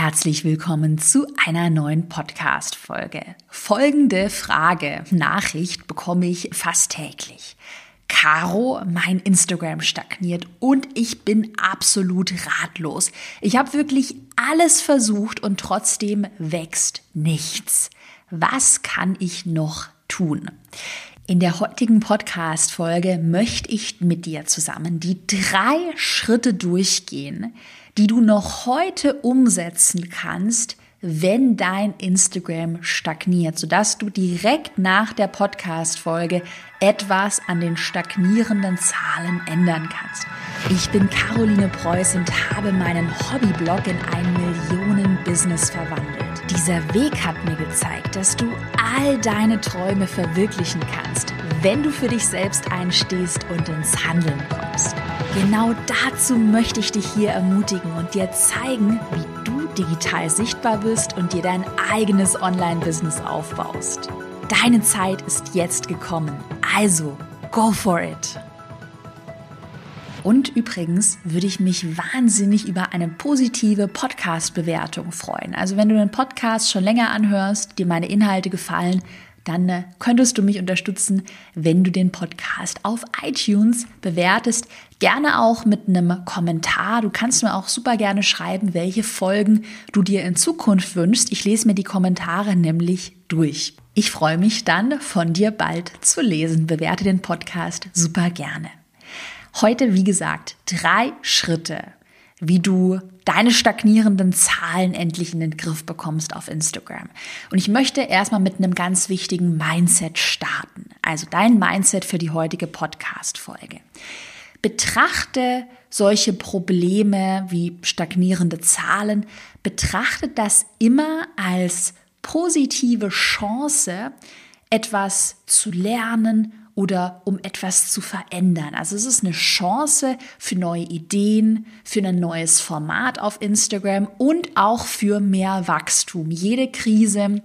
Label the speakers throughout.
Speaker 1: Herzlich willkommen zu einer neuen Podcast-Folge. Folgende Frage, Nachricht bekomme ich fast täglich. Caro, mein Instagram stagniert und ich bin absolut ratlos. Ich habe wirklich alles versucht und trotzdem wächst nichts. Was kann ich noch tun? In der heutigen Podcast-Folge möchte ich mit dir zusammen die drei Schritte durchgehen, die du noch heute umsetzen kannst, wenn dein Instagram stagniert, sodass du direkt nach der Podcast-Folge etwas an den stagnierenden Zahlen ändern kannst. Ich bin Caroline Preuß und habe meinen Hobbyblog in ein Millionen-Business verwandelt. Dieser Weg hat mir gezeigt, dass du all deine Träume verwirklichen kannst, wenn du für dich selbst einstehst und ins Handeln kommst. Genau dazu möchte ich dich hier ermutigen und dir zeigen, wie du digital sichtbar bist und dir dein eigenes Online-Business aufbaust. Deine Zeit ist jetzt gekommen. Also, go for it! Und übrigens würde ich mich wahnsinnig über eine positive Podcast-Bewertung freuen. Also wenn du den Podcast schon länger anhörst, dir meine Inhalte gefallen, dann könntest du mich unterstützen, wenn du den Podcast auf iTunes bewertest. Gerne auch mit einem Kommentar. Du kannst mir auch super gerne schreiben, welche Folgen du dir in Zukunft wünschst. Ich lese mir die Kommentare nämlich durch. Ich freue mich dann, von dir bald zu lesen. Bewerte den Podcast super gerne. Heute, wie gesagt, drei Schritte, wie du deine stagnierenden Zahlen endlich in den Griff bekommst auf Instagram. Und ich möchte erstmal mit einem ganz wichtigen Mindset starten. Also dein Mindset für die heutige Podcast-Folge. Betrachte solche Probleme wie stagnierende Zahlen, betrachte das immer als positive Chance, etwas zu lernen oder um etwas zu verändern. Also es ist eine Chance für neue Ideen, für ein neues Format auf Instagram und auch für mehr Wachstum. Jede Krise,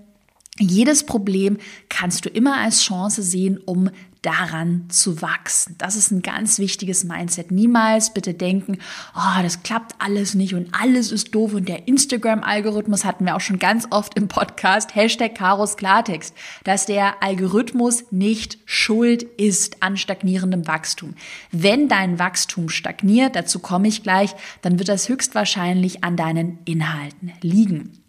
Speaker 1: jedes Problem kannst du immer als Chance sehen, um daran zu wachsen. Das ist ein ganz wichtiges Mindset. Niemals bitte denken, oh, das klappt alles nicht und alles ist doof und der Instagram-Algorithmus hatten wir auch schon ganz oft im Podcast, Hashtag Karos Klartext, dass der Algorithmus nicht schuld ist an stagnierendem Wachstum. Wenn dein Wachstum stagniert, dazu komme ich gleich, dann wird das höchstwahrscheinlich an deinen Inhalten liegen.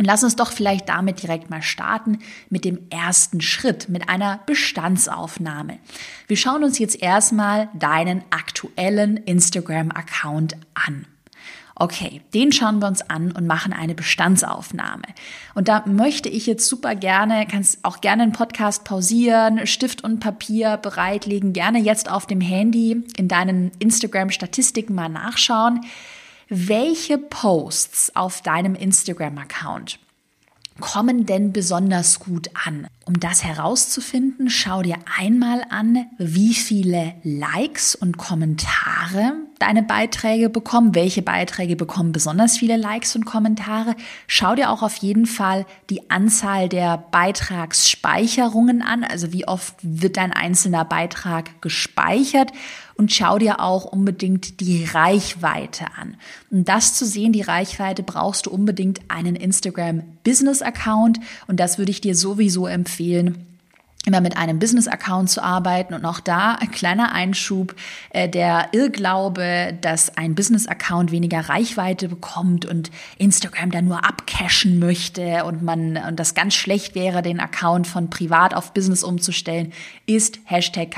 Speaker 1: Und lass uns doch vielleicht damit direkt mal starten mit dem ersten Schritt, mit einer Bestandsaufnahme. Wir schauen uns jetzt erstmal deinen aktuellen Instagram-Account an. Okay, den schauen wir uns an und machen eine Bestandsaufnahme. Und da möchte ich jetzt super gerne, kannst auch gerne einen Podcast pausieren, Stift und Papier bereitlegen, gerne jetzt auf dem Handy in deinen Instagram-Statistiken mal nachschauen welche Posts auf deinem Instagram-Account kommen denn besonders gut an? Um das herauszufinden, schau dir einmal an, wie viele Likes und Kommentare deine Beiträge bekommen, welche Beiträge bekommen besonders viele Likes und Kommentare. Schau dir auch auf jeden Fall die Anzahl der Beitragsspeicherungen an, also wie oft wird dein einzelner Beitrag gespeichert und schau dir auch unbedingt die Reichweite an. Um das zu sehen, die Reichweite, brauchst du unbedingt einen Instagram Business Account und das würde ich dir sowieso empfehlen immer mit einem Business-Account zu arbeiten und auch da ein kleiner Einschub, äh, der Irrglaube, dass ein Business-Account weniger Reichweite bekommt und Instagram da nur abcashen möchte und man und das ganz schlecht wäre, den Account von privat auf Business umzustellen, ist Hashtag,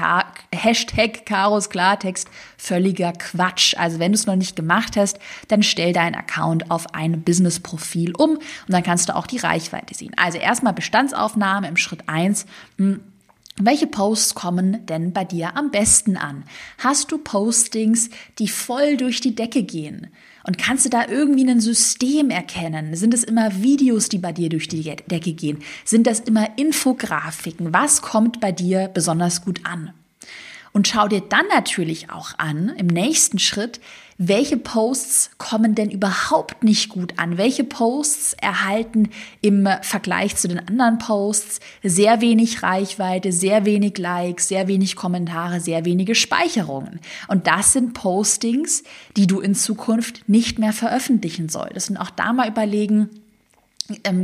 Speaker 1: Hashtag Karos Klartext völliger Quatsch. Also wenn du es noch nicht gemacht hast, dann stell deinen Account auf ein Business-Profil um und dann kannst du auch die Reichweite sehen. Also erstmal Bestandsaufnahme im Schritt eins hm, welche Posts kommen denn bei dir am besten an? Hast du Postings, die voll durch die Decke gehen? Und kannst du da irgendwie ein System erkennen? Sind es immer Videos, die bei dir durch die Decke gehen? Sind das immer Infografiken? Was kommt bei dir besonders gut an? Und schau dir dann natürlich auch an, im nächsten Schritt, welche Posts kommen denn überhaupt nicht gut an? Welche Posts erhalten im Vergleich zu den anderen Posts sehr wenig Reichweite, sehr wenig Likes, sehr wenig Kommentare, sehr wenige Speicherungen? Und das sind Postings, die du in Zukunft nicht mehr veröffentlichen solltest. Und auch da mal überlegen,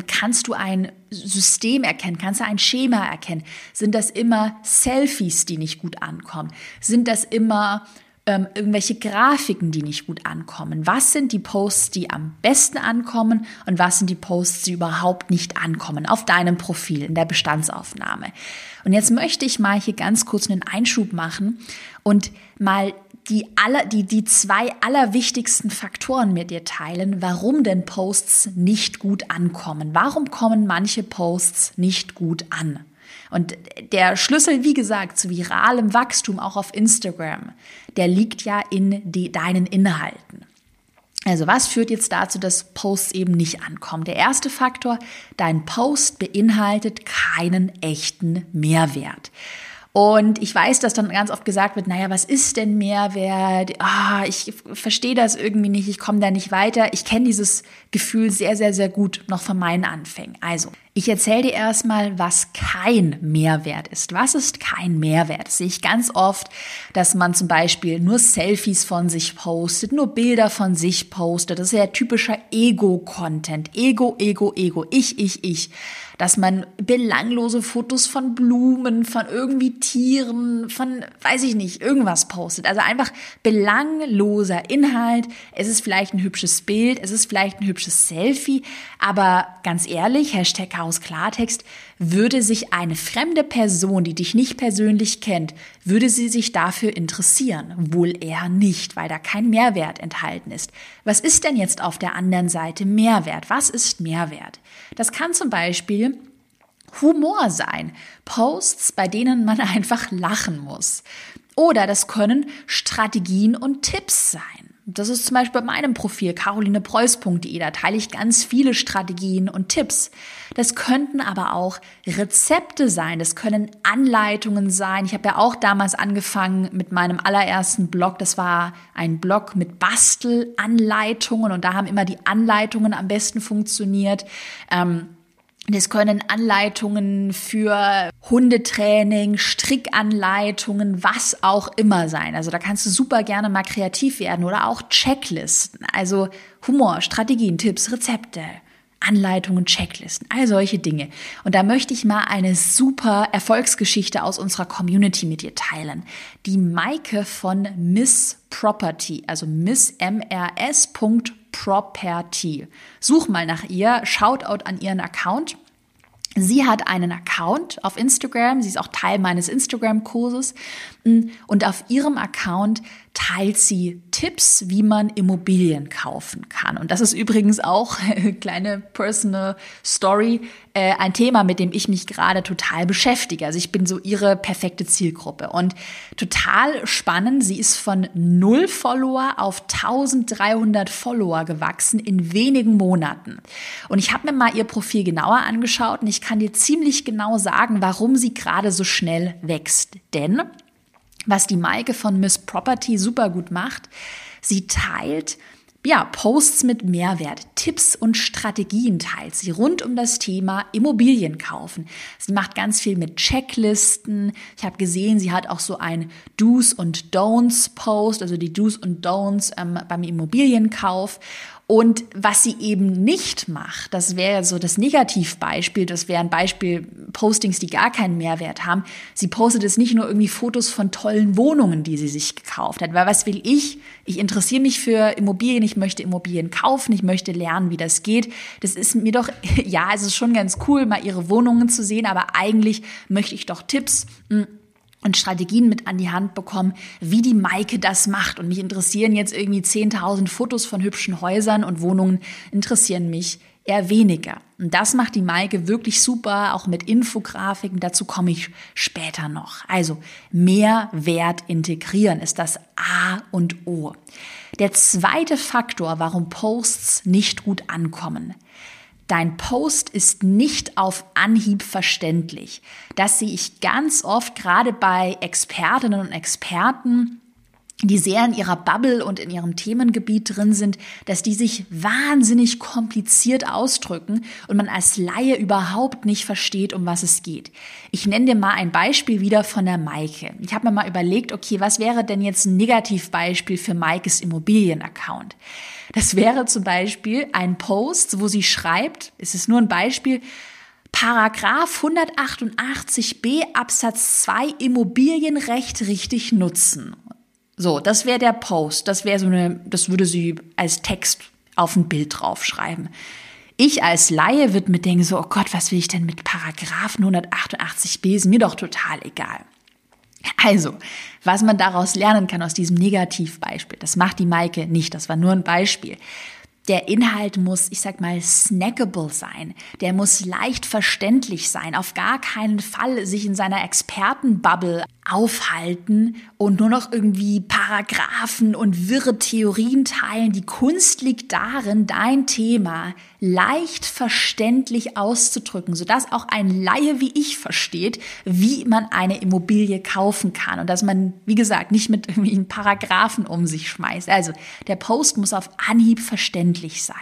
Speaker 1: kannst du ein System erkennen? Kannst du ein Schema erkennen? Sind das immer Selfies, die nicht gut ankommen? Sind das immer ähm, irgendwelche Grafiken, die nicht gut ankommen? Was sind die Posts, die am besten ankommen und was sind die Posts, die überhaupt nicht ankommen auf deinem Profil in der Bestandsaufnahme? Und jetzt möchte ich mal hier ganz kurz einen Einschub machen und mal die, aller, die, die zwei allerwichtigsten Faktoren mit dir teilen, warum denn Posts nicht gut ankommen. Warum kommen manche Posts nicht gut an? Und der Schlüssel, wie gesagt, zu viralem Wachstum auch auf Instagram, der liegt ja in die, deinen Inhalten. Also was führt jetzt dazu, dass Posts eben nicht ankommen? Der erste Faktor, dein Post beinhaltet keinen echten Mehrwert. Und ich weiß, dass dann ganz oft gesagt wird, naja, was ist denn Mehrwert? Ah, ich verstehe das irgendwie nicht, ich komme da nicht weiter. Ich kenne dieses Gefühl sehr, sehr, sehr gut noch von meinen Anfängen. Also, ich erzähle dir erstmal, was kein Mehrwert ist. Was ist kein Mehrwert? Das sehe ich ganz oft, dass man zum Beispiel nur Selfies von sich postet, nur Bilder von sich postet. Das ist ja typischer Ego-Content. Ego, Ego, Ego. Ich, ich, ich dass man belanglose Fotos von Blumen, von irgendwie Tieren, von, weiß ich nicht, irgendwas postet. Also einfach belangloser Inhalt. Es ist vielleicht ein hübsches Bild, es ist vielleicht ein hübsches Selfie, aber ganz ehrlich, Hashtag Chaos Klartext, würde sich eine fremde Person, die dich nicht persönlich kennt, würde sie sich dafür interessieren? Wohl eher nicht, weil da kein Mehrwert enthalten ist. Was ist denn jetzt auf der anderen Seite Mehrwert? Was ist Mehrwert? Das kann zum Beispiel Humor sein. Posts, bei denen man einfach lachen muss. Oder das können Strategien und Tipps sein. Das ist zum Beispiel bei meinem Profil carolinepreuß.de. Da teile ich ganz viele Strategien und Tipps. Das könnten aber auch Rezepte sein. Das können Anleitungen sein. Ich habe ja auch damals angefangen mit meinem allerersten Blog. Das war ein Blog mit Bastelanleitungen und da haben immer die Anleitungen am besten funktioniert. Ähm, das können Anleitungen für Hundetraining, Strickanleitungen, was auch immer sein. Also da kannst du super gerne mal kreativ werden oder auch Checklisten. Also Humor, Strategien, Tipps, Rezepte. Anleitungen, Checklisten, all solche Dinge. Und da möchte ich mal eine super Erfolgsgeschichte aus unserer Community mit dir teilen. Die Maike von Miss Property, also Miss MRS. Property. Such mal nach ihr, Shoutout an ihren Account. Sie hat einen Account auf Instagram, sie ist auch Teil meines Instagram-Kurses und auf ihrem Account teilt sie Tipps, wie man Immobilien kaufen kann. Und das ist übrigens auch, kleine Personal Story, äh, ein Thema, mit dem ich mich gerade total beschäftige. Also ich bin so ihre perfekte Zielgruppe. Und total spannend, sie ist von null Follower auf 1300 Follower gewachsen in wenigen Monaten. Und ich habe mir mal ihr Profil genauer angeschaut und ich kann dir ziemlich genau sagen, warum sie gerade so schnell wächst. Denn was die Maike von Miss Property super gut macht, sie teilt ja, Posts mit Mehrwert, Tipps und Strategien teilt sie rund um das Thema Immobilien kaufen. Sie macht ganz viel mit Checklisten. Ich habe gesehen, sie hat auch so ein Do's und Don'ts Post, also die Do's und Don'ts ähm, beim Immobilienkauf. Und was sie eben nicht macht, das wäre so das Negativbeispiel, das wäre ein Beispiel Postings, die gar keinen Mehrwert haben. Sie postet es nicht nur irgendwie Fotos von tollen Wohnungen, die sie sich gekauft hat. Weil was will ich? Ich interessiere mich für Immobilien, ich möchte Immobilien kaufen, ich möchte lernen, wie das geht. Das ist mir doch, ja, es ist schon ganz cool, mal ihre Wohnungen zu sehen, aber eigentlich möchte ich doch Tipps hm, und Strategien mit an die Hand bekommen, wie die Maike das macht. Und mich interessieren jetzt irgendwie 10.000 Fotos von hübschen Häusern und Wohnungen, interessieren mich eher weniger. Und das macht die Maike wirklich super, auch mit Infografiken. Dazu komme ich später noch. Also mehr Wert integrieren ist das A und O. Der zweite Faktor, warum Posts nicht gut ankommen. Dein Post ist nicht auf Anhieb verständlich. Das sehe ich ganz oft gerade bei Expertinnen und Experten, die sehr in ihrer Bubble und in ihrem Themengebiet drin sind, dass die sich wahnsinnig kompliziert ausdrücken und man als Laie überhaupt nicht versteht, um was es geht. Ich nenne dir mal ein Beispiel wieder von der Maike. Ich habe mir mal überlegt, okay, was wäre denn jetzt ein Negativbeispiel für Maikes Immobilienaccount? Das wäre zum Beispiel ein Post, wo sie schreibt, es ist nur ein Beispiel, Paragraph 188b Absatz 2 Immobilienrecht richtig nutzen. So, das wäre der Post. Das wäre so eine, das würde sie als Text auf ein Bild draufschreiben. Ich als Laie würde mir denken so, oh Gott, was will ich denn mit Paragraphen 188b? Ist mir doch total egal. Also, was man daraus lernen kann aus diesem Negativbeispiel, das macht die Maike nicht, das war nur ein Beispiel. Der Inhalt muss, ich sag mal, snackable sein. Der muss leicht verständlich sein. Auf gar keinen Fall sich in seiner Expertenbubble aufhalten und nur noch irgendwie Paragraphen und wirre Theorien teilen. Die Kunst liegt darin, dein Thema leicht verständlich auszudrücken, sodass auch ein Laie wie ich versteht, wie man eine Immobilie kaufen kann und dass man, wie gesagt, nicht mit irgendwie Paragraphen um sich schmeißt. Also der Post muss auf Anhieb verständlich sein.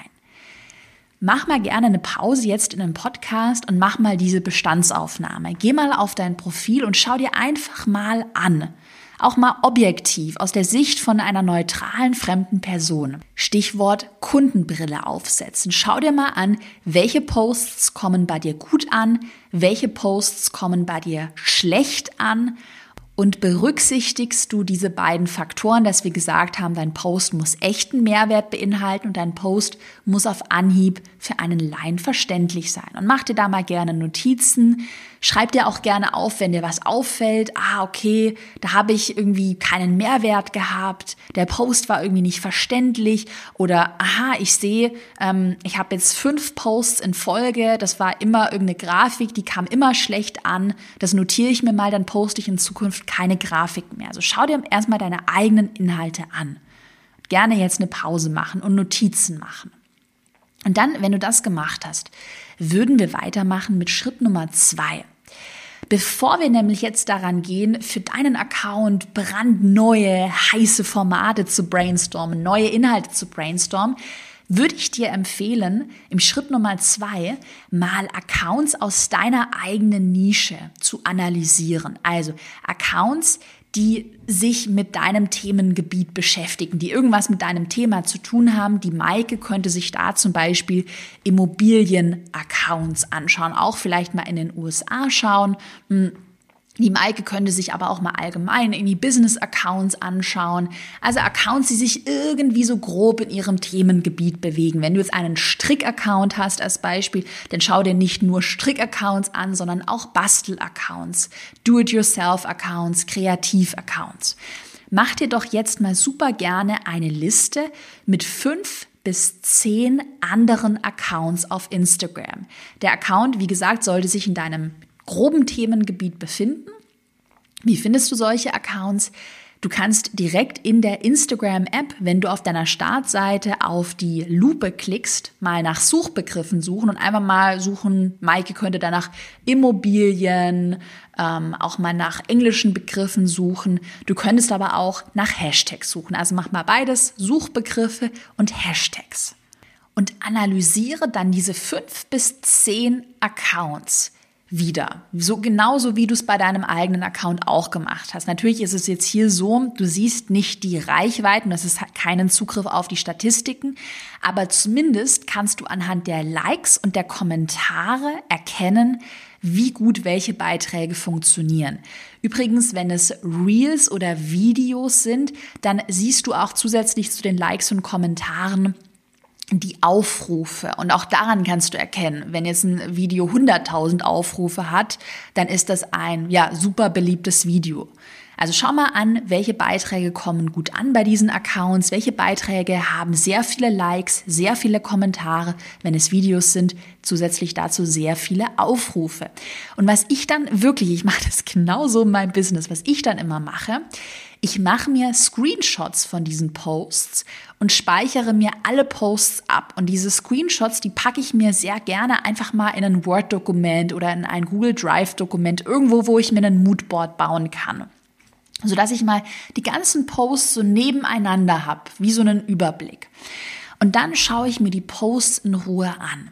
Speaker 1: Mach mal gerne eine Pause jetzt in einem Podcast und mach mal diese Bestandsaufnahme. Geh mal auf dein Profil und schau dir einfach mal an. Auch mal objektiv aus der Sicht von einer neutralen fremden Person. Stichwort Kundenbrille aufsetzen. Schau dir mal an, welche Posts kommen bei dir gut an, welche Posts kommen bei dir schlecht an und berücksichtigst du diese beiden Faktoren, dass wir gesagt haben, dein Post muss echten Mehrwert beinhalten und dein Post muss auf Anhieb für einen Laien verständlich sein. Und mach dir da mal gerne Notizen, Schreib dir auch gerne auf, wenn dir was auffällt. Ah, okay, da habe ich irgendwie keinen Mehrwert gehabt. Der Post war irgendwie nicht verständlich. Oder aha, ich sehe, ähm, ich habe jetzt fünf Posts in Folge. Das war immer irgendeine Grafik, die kam immer schlecht an. Das notiere ich mir mal, dann poste ich in Zukunft keine Grafik mehr. Also schau dir erstmal deine eigenen Inhalte an. Gerne jetzt eine Pause machen und Notizen machen. Und dann, wenn du das gemacht hast, würden wir weitermachen mit Schritt Nummer zwei. Bevor wir nämlich jetzt daran gehen, für deinen Account brandneue, heiße Formate zu brainstormen, neue Inhalte zu brainstormen, würde ich dir empfehlen, im Schritt Nummer zwei mal Accounts aus deiner eigenen Nische zu analysieren. Also Accounts, die sich mit deinem Themengebiet beschäftigen, die irgendwas mit deinem Thema zu tun haben. Die Maike könnte sich da zum Beispiel Immobilien-Accounts anschauen, auch vielleicht mal in den USA schauen. Hm, die Maike könnte sich aber auch mal allgemein in die Business-Accounts anschauen. Also Accounts, die sich irgendwie so grob in ihrem Themengebiet bewegen. Wenn du jetzt einen Strick-Account hast als Beispiel, dann schau dir nicht nur Strick-Accounts an, sondern auch Bastel-Accounts, Do-it-yourself-Accounts, Kreativ-Accounts. Mach dir doch jetzt mal super gerne eine Liste mit fünf bis zehn anderen Accounts auf Instagram. Der Account, wie gesagt, sollte sich in deinem groben Themengebiet befinden. Wie findest du solche Accounts? Du kannst direkt in der Instagram-App, wenn du auf deiner Startseite auf die Lupe klickst, mal nach Suchbegriffen suchen und einfach mal suchen, Maike könnte danach Immobilien, ähm, auch mal nach englischen Begriffen suchen. Du könntest aber auch nach Hashtags suchen. Also mach mal beides, Suchbegriffe und Hashtags. Und analysiere dann diese fünf bis zehn Accounts wieder. So genauso wie du es bei deinem eigenen Account auch gemacht hast. Natürlich ist es jetzt hier so, du siehst nicht die Reichweiten, das ist keinen Zugriff auf die Statistiken, aber zumindest kannst du anhand der Likes und der Kommentare erkennen, wie gut welche Beiträge funktionieren. Übrigens, wenn es Reels oder Videos sind, dann siehst du auch zusätzlich zu den Likes und Kommentaren die Aufrufe. Und auch daran kannst du erkennen, wenn jetzt ein Video 100.000 Aufrufe hat, dann ist das ein, ja, super beliebtes Video. Also schau mal an, welche Beiträge kommen gut an bei diesen Accounts, welche Beiträge haben sehr viele Likes, sehr viele Kommentare, wenn es Videos sind, zusätzlich dazu sehr viele Aufrufe. Und was ich dann wirklich, ich mache das genauso in meinem Business, was ich dann immer mache, Ich mache mir Screenshots von diesen Posts und speichere mir alle Posts ab. Und diese Screenshots, die packe ich mir sehr gerne einfach mal in ein Word-Dokument oder in ein Google Drive-Dokument, irgendwo, wo ich mir ein Moodboard bauen kann. Sodass ich mal die ganzen Posts so nebeneinander habe, wie so einen Überblick. Und dann schaue ich mir die Posts in Ruhe an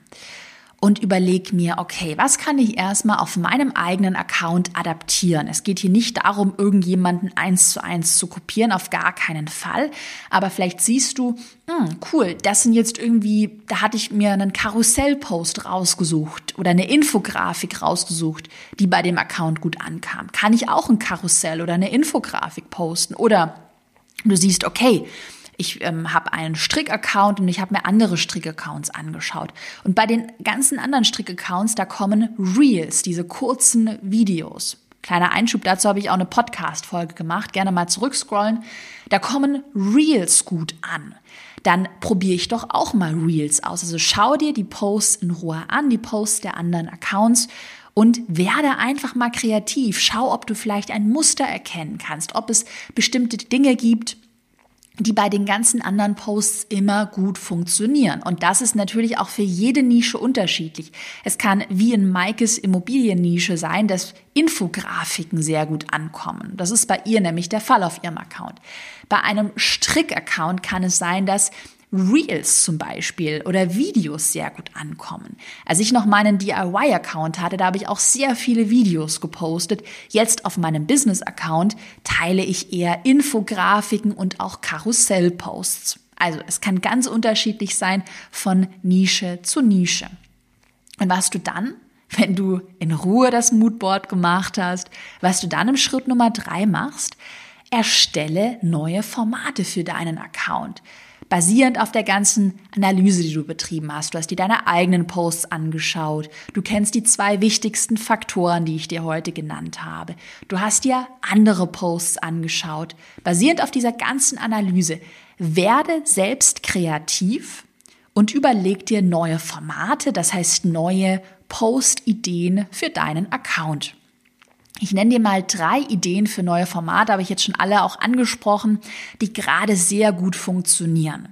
Speaker 1: und überlege mir, okay, was kann ich erstmal auf meinem eigenen Account adaptieren? Es geht hier nicht darum, irgendjemanden eins zu eins zu kopieren, auf gar keinen Fall. Aber vielleicht siehst du, hm, cool, das sind jetzt irgendwie, da hatte ich mir einen Karussellpost rausgesucht oder eine Infografik rausgesucht, die bei dem Account gut ankam. Kann ich auch ein Karussell oder eine Infografik posten? Oder du siehst, okay, ich ähm, habe einen Strick-Account und ich habe mir andere Strick-Accounts angeschaut. Und bei den ganzen anderen Strick-Accounts, da kommen Reels, diese kurzen Videos. Kleiner Einschub dazu habe ich auch eine Podcast-Folge gemacht. Gerne mal zurückscrollen. Da kommen Reels gut an. Dann probiere ich doch auch mal Reels aus. Also schau dir die Posts in Ruhe an, die Posts der anderen Accounts und werde einfach mal kreativ. Schau, ob du vielleicht ein Muster erkennen kannst, ob es bestimmte Dinge gibt, die bei den ganzen anderen Posts immer gut funktionieren. Und das ist natürlich auch für jede Nische unterschiedlich. Es kann wie in Maikes Immobiliennische sein, dass Infografiken sehr gut ankommen. Das ist bei ihr nämlich der Fall auf ihrem Account. Bei einem Strick-Account kann es sein, dass Reels zum Beispiel oder Videos sehr gut ankommen. Als ich noch meinen DIY-Account hatte, da habe ich auch sehr viele Videos gepostet. Jetzt auf meinem Business-Account teile ich eher Infografiken und auch Karussellposts. Also es kann ganz unterschiedlich sein von Nische zu Nische. Und was du dann, wenn du in Ruhe das Moodboard gemacht hast, was du dann im Schritt Nummer drei machst, erstelle neue Formate für deinen Account basierend auf der ganzen Analyse, die du betrieben hast. Du hast dir deine eigenen Posts angeschaut. Du kennst die zwei wichtigsten Faktoren, die ich dir heute genannt habe. Du hast dir andere Posts angeschaut. Basierend auf dieser ganzen Analyse werde selbst kreativ und überleg dir neue Formate, das heißt neue Post-Ideen für deinen Account. Ich nenne dir mal drei Ideen für neue Formate, habe ich jetzt schon alle auch angesprochen, die gerade sehr gut funktionieren.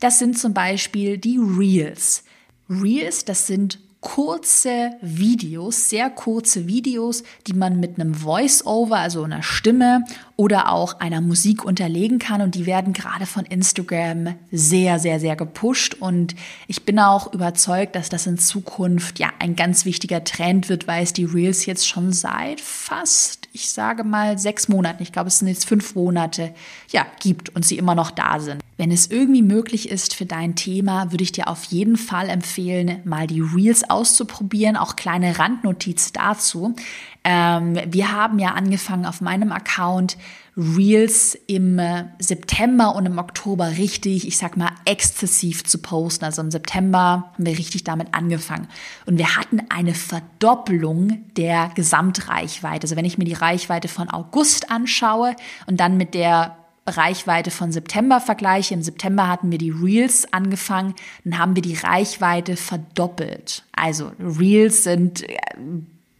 Speaker 1: Das sind zum Beispiel die Reels. Reels, das sind kurze Videos, sehr kurze Videos, die man mit einem Voice-Over, also einer Stimme oder auch einer Musik unterlegen kann. Und die werden gerade von Instagram sehr, sehr, sehr gepusht. Und ich bin auch überzeugt, dass das in Zukunft ja ein ganz wichtiger Trend wird, weil es die Reels jetzt schon seit fast, ich sage mal, sechs Monaten, ich glaube, es sind jetzt fünf Monate, ja, gibt und sie immer noch da sind. Wenn es irgendwie möglich ist für dein Thema, würde ich dir auf jeden Fall empfehlen, mal die Reels auszuprobieren. Auch kleine Randnotiz dazu. Ähm, wir haben ja angefangen auf meinem Account Reels im äh, September und im Oktober richtig, ich sag mal, exzessiv zu posten. Also im September haben wir richtig damit angefangen. Und wir hatten eine Verdoppelung der Gesamtreichweite. Also wenn ich mir die Reichweite von August anschaue und dann mit der Reichweite von September vergleiche, im September hatten wir die Reels angefangen, dann haben wir die Reichweite verdoppelt. Also Reels sind äh,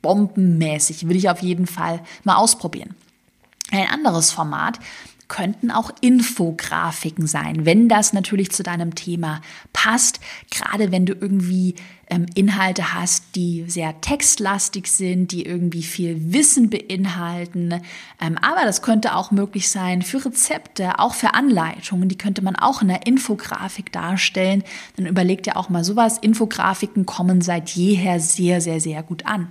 Speaker 1: bombenmäßig, würde ich auf jeden Fall mal ausprobieren. Ein anderes Format könnten auch Infografiken sein, wenn das natürlich zu deinem Thema passt. Gerade wenn du irgendwie ähm, Inhalte hast, die sehr textlastig sind, die irgendwie viel Wissen beinhalten. Ähm, aber das könnte auch möglich sein für Rezepte, auch für Anleitungen. Die könnte man auch in einer Infografik darstellen. Dann überleg dir auch mal sowas. Infografiken kommen seit jeher sehr, sehr, sehr gut an.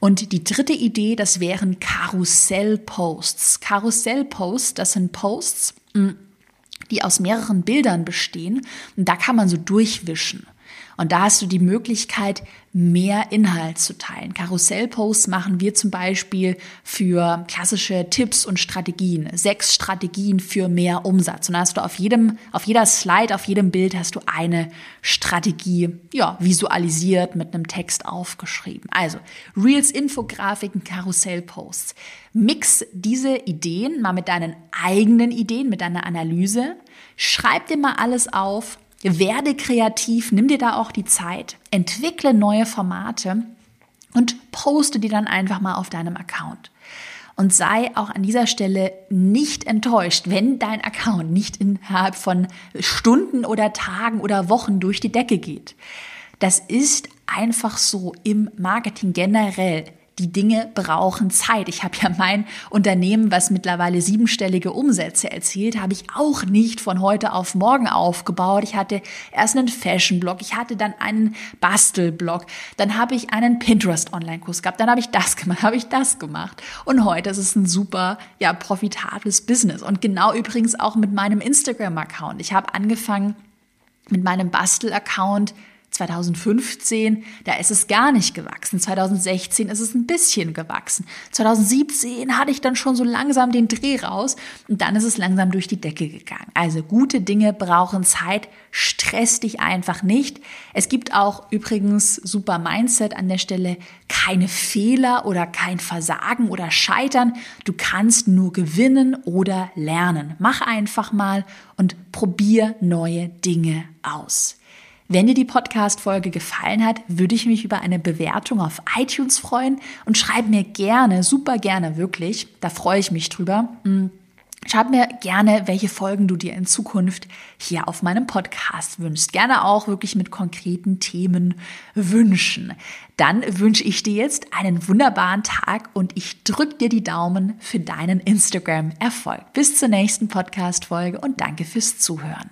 Speaker 1: Und die dritte Idee, das wären Karussellposts. Karussellposts, das sind Posts, mm, die aus mehreren Bildern bestehen. Und da kann man so durchwischen. Und da hast du die Möglichkeit, mehr Inhalt zu teilen. Karussellposts machen wir zum Beispiel für klassische Tipps und Strategien. Sechs Strategien für mehr Umsatz. Und da hast du auf jedem, auf jeder Slide, auf jedem Bild hast du eine Strategie, ja, visualisiert mit einem Text aufgeschrieben. Also Reels, Infografiken, Karussellposts. Mix diese Ideen mal mit deinen eigenen Ideen, mit deiner Analyse. Schreib dir mal alles auf werde kreativ, nimm dir da auch die Zeit, entwickle neue Formate und poste die dann einfach mal auf deinem Account. Und sei auch an dieser Stelle nicht enttäuscht, wenn dein Account nicht innerhalb von Stunden oder Tagen oder Wochen durch die Decke geht. Das ist einfach so im Marketing generell die Dinge brauchen Zeit. Ich habe ja mein Unternehmen, was mittlerweile siebenstellige Umsätze erzielt, habe ich auch nicht von heute auf morgen aufgebaut. Ich hatte erst einen Fashion-Blog, ich hatte dann einen Bastel-Blog, dann habe ich einen Pinterest-Online-Kurs gehabt, dann habe ich das gemacht, habe ich das gemacht. Und heute ist es ein super, ja, profitables Business. Und genau übrigens auch mit meinem Instagram-Account. Ich habe angefangen mit meinem Bastel-Account 2015, da ist es gar nicht gewachsen. 2016 ist es ein bisschen gewachsen. 2017 hatte ich dann schon so langsam den Dreh raus und dann ist es langsam durch die Decke gegangen. Also gute Dinge brauchen Zeit. Stress dich einfach nicht. Es gibt auch übrigens super Mindset an der Stelle. Keine Fehler oder kein Versagen oder Scheitern. Du kannst nur gewinnen oder lernen. Mach einfach mal und probier neue Dinge aus. Wenn dir die Podcast-Folge gefallen hat, würde ich mich über eine Bewertung auf iTunes freuen und schreib mir gerne, super gerne wirklich, da freue ich mich drüber. Mm, schreib mir gerne, welche Folgen du dir in Zukunft hier auf meinem Podcast wünschst. Gerne auch wirklich mit konkreten Themen wünschen. Dann wünsche ich dir jetzt einen wunderbaren Tag und ich drücke dir die Daumen für deinen Instagram-Erfolg. Bis zur nächsten Podcast-Folge und danke fürs Zuhören.